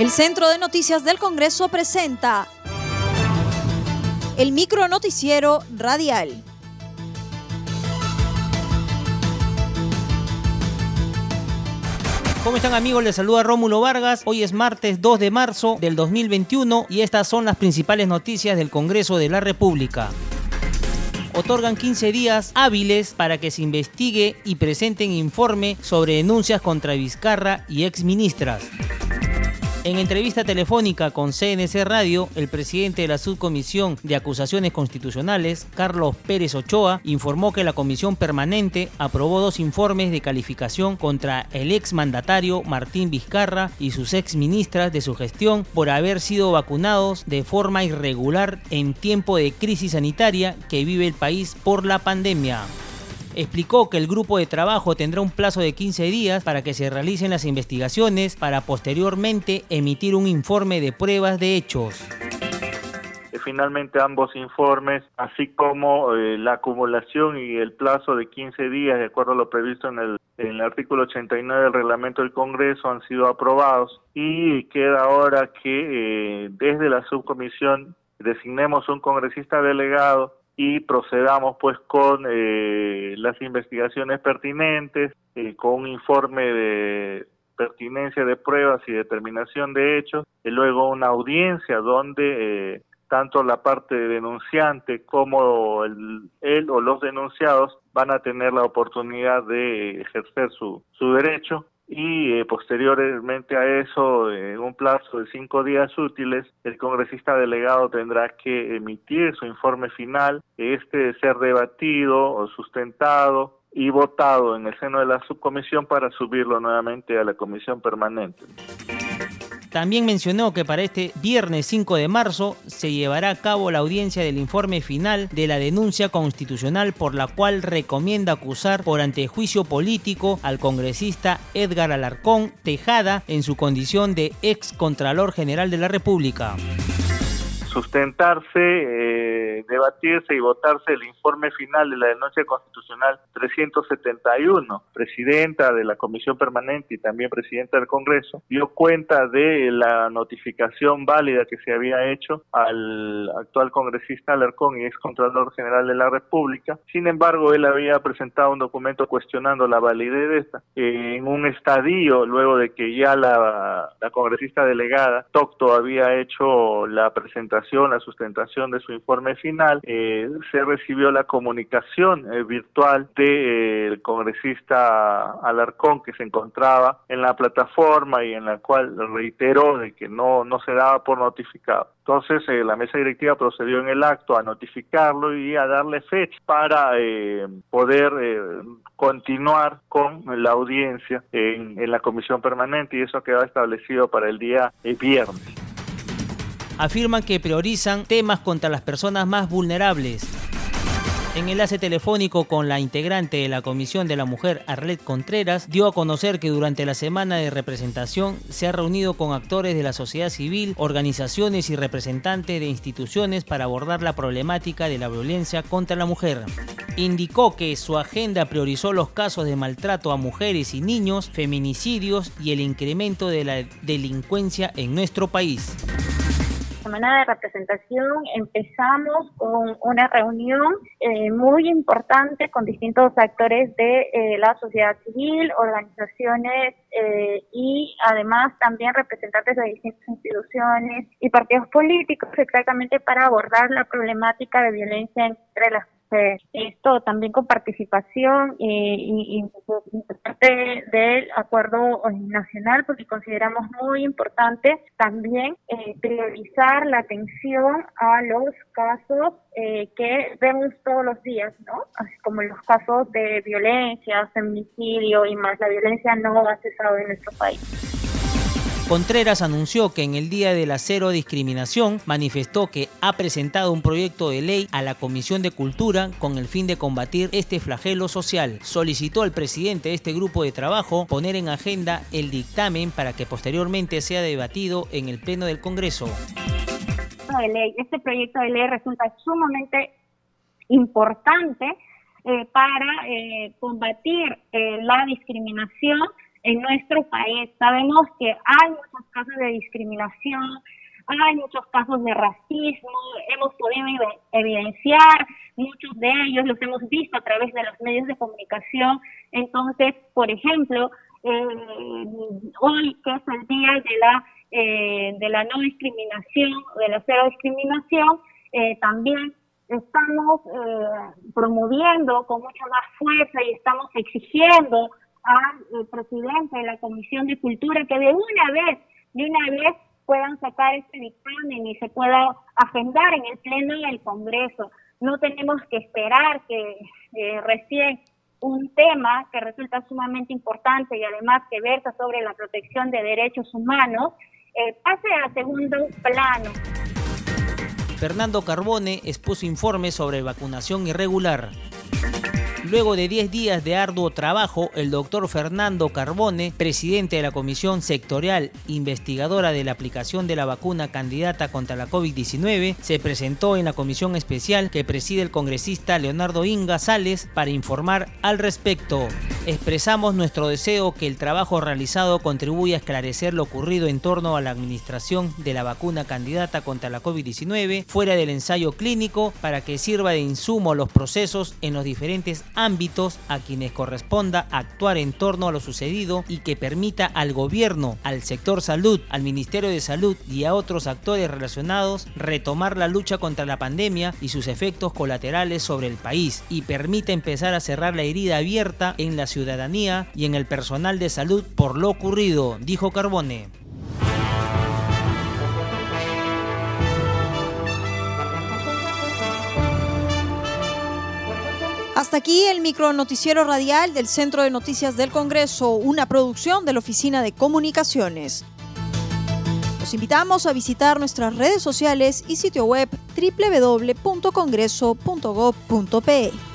El Centro de Noticias del Congreso presenta el micro noticiero radial. ¿Cómo están amigos? Les saluda Rómulo Vargas. Hoy es martes 2 de marzo del 2021 y estas son las principales noticias del Congreso de la República otorgan 15 días hábiles para que se investigue y presenten informe sobre denuncias contra Vizcarra y exministras. En entrevista telefónica con CNC Radio, el presidente de la Subcomisión de Acusaciones Constitucionales, Carlos Pérez Ochoa, informó que la comisión permanente aprobó dos informes de calificación contra el ex mandatario Martín Vizcarra y sus ex ministras de su gestión por haber sido vacunados de forma irregular en tiempo de crisis sanitaria que vive el país por la pandemia explicó que el grupo de trabajo tendrá un plazo de 15 días para que se realicen las investigaciones para posteriormente emitir un informe de pruebas de hechos. Finalmente ambos informes, así como eh, la acumulación y el plazo de 15 días, de acuerdo a lo previsto en el, en el artículo 89 del reglamento del Congreso, han sido aprobados. Y queda ahora que eh, desde la subcomisión designemos un congresista delegado y procedamos pues con eh, las investigaciones pertinentes, eh, con un informe de pertinencia de pruebas y determinación de hechos, y luego una audiencia donde eh, tanto la parte denunciante como el, él o los denunciados van a tener la oportunidad de ejercer su, su derecho y eh, posteriormente a eso, en un plazo de cinco días útiles, el congresista delegado tendrá que emitir su informe final, este ser debatido o sustentado y votado en el seno de la subcomisión para subirlo nuevamente a la comisión permanente. También mencionó que para este viernes 5 de marzo se llevará a cabo la audiencia del informe final de la denuncia constitucional por la cual recomienda acusar por antejuicio político al congresista Edgar Alarcón Tejada en su condición de ex Contralor General de la República. Sustentarse, eh, debatirse y votarse el informe final de la denuncia constitucional 371. Presidenta de la Comisión Permanente y también presidenta del Congreso dio cuenta de la notificación válida que se había hecho al actual congresista Alarcón y ex Contralor General de la República. Sin embargo, él había presentado un documento cuestionando la validez de esta. en un estadio, luego de que ya la, la congresista delegada, Tocto, había hecho la presentación la sustentación de su informe final, eh, se recibió la comunicación eh, virtual del eh, congresista Alarcón que se encontraba en la plataforma y en la cual reiteró de que no, no se daba por notificado. Entonces la mesa directiva procedió en el acto a notificarlo y a darle fecha para poder continuar con la audiencia en, en la comisión permanente y eso quedó establecido para el día viernes afirman que priorizan temas contra las personas más vulnerables. En enlace telefónico con la integrante de la Comisión de la Mujer, Arlet Contreras, dio a conocer que durante la semana de representación se ha reunido con actores de la sociedad civil, organizaciones y representantes de instituciones para abordar la problemática de la violencia contra la mujer. Indicó que su agenda priorizó los casos de maltrato a mujeres y niños, feminicidios y el incremento de la delincuencia en nuestro país semana de representación empezamos con una reunión eh, muy importante con distintos actores de eh, la sociedad civil, organizaciones eh, y además también representantes de distintas instituciones y partidos políticos exactamente para abordar la problemática de violencia entre las esto también con participación y, parte del acuerdo nacional porque consideramos muy importante también eh, priorizar la atención a los casos eh, que vemos todos los días, ¿no? Así como los casos de violencia, feminicidio y más. La violencia no ha cesado en nuestro país. Contreras anunció que en el Día de la Cero Discriminación manifestó que ha presentado un proyecto de ley a la Comisión de Cultura con el fin de combatir este flagelo social. Solicitó al presidente de este grupo de trabajo poner en agenda el dictamen para que posteriormente sea debatido en el Pleno del Congreso. Este proyecto de ley resulta sumamente importante eh, para eh, combatir eh, la discriminación en nuestro país. Sabemos que hay muchos casos de discriminación, hay muchos casos de racismo, hemos podido evidenciar muchos de ellos, los hemos visto a través de los medios de comunicación. Entonces, por ejemplo, eh, hoy que es el día de la eh, de la no discriminación, de la cero discriminación, eh, también estamos promoviendo con mucha más fuerza y estamos exigiendo al presidente de la Comisión de Cultura que de una vez, de una vez puedan sacar este dictamen y se pueda agendar en el Pleno del Congreso. No tenemos que esperar que eh, recién un tema que resulta sumamente importante y además que versa sobre la protección de derechos humanos eh, pase a segundo plano. Fernando Carbone expuso informes sobre vacunación irregular. Luego de 10 días de arduo trabajo, el doctor Fernando Carbone, presidente de la Comisión Sectorial Investigadora de la Aplicación de la Vacuna Candidata contra la COVID-19, se presentó en la comisión especial que preside el congresista Leonardo Inga Sales para informar al respecto. Expresamos nuestro deseo que el trabajo realizado contribuya a esclarecer lo ocurrido en torno a la administración de la vacuna candidata contra la COVID-19 fuera del ensayo clínico para que sirva de insumo a los procesos en los diferentes ámbitos a quienes corresponda actuar en torno a lo sucedido y que permita al gobierno, al sector salud, al Ministerio de Salud y a otros actores relacionados retomar la lucha contra la pandemia y sus efectos colaterales sobre el país y permita empezar a cerrar la herida abierta en la ciudadanía y en el personal de salud por lo ocurrido, dijo Carbone. Hasta aquí el micro noticiero radial del Centro de Noticias del Congreso, una producción de la Oficina de Comunicaciones. Los invitamos a visitar nuestras redes sociales y sitio web www.congreso.gov.pe.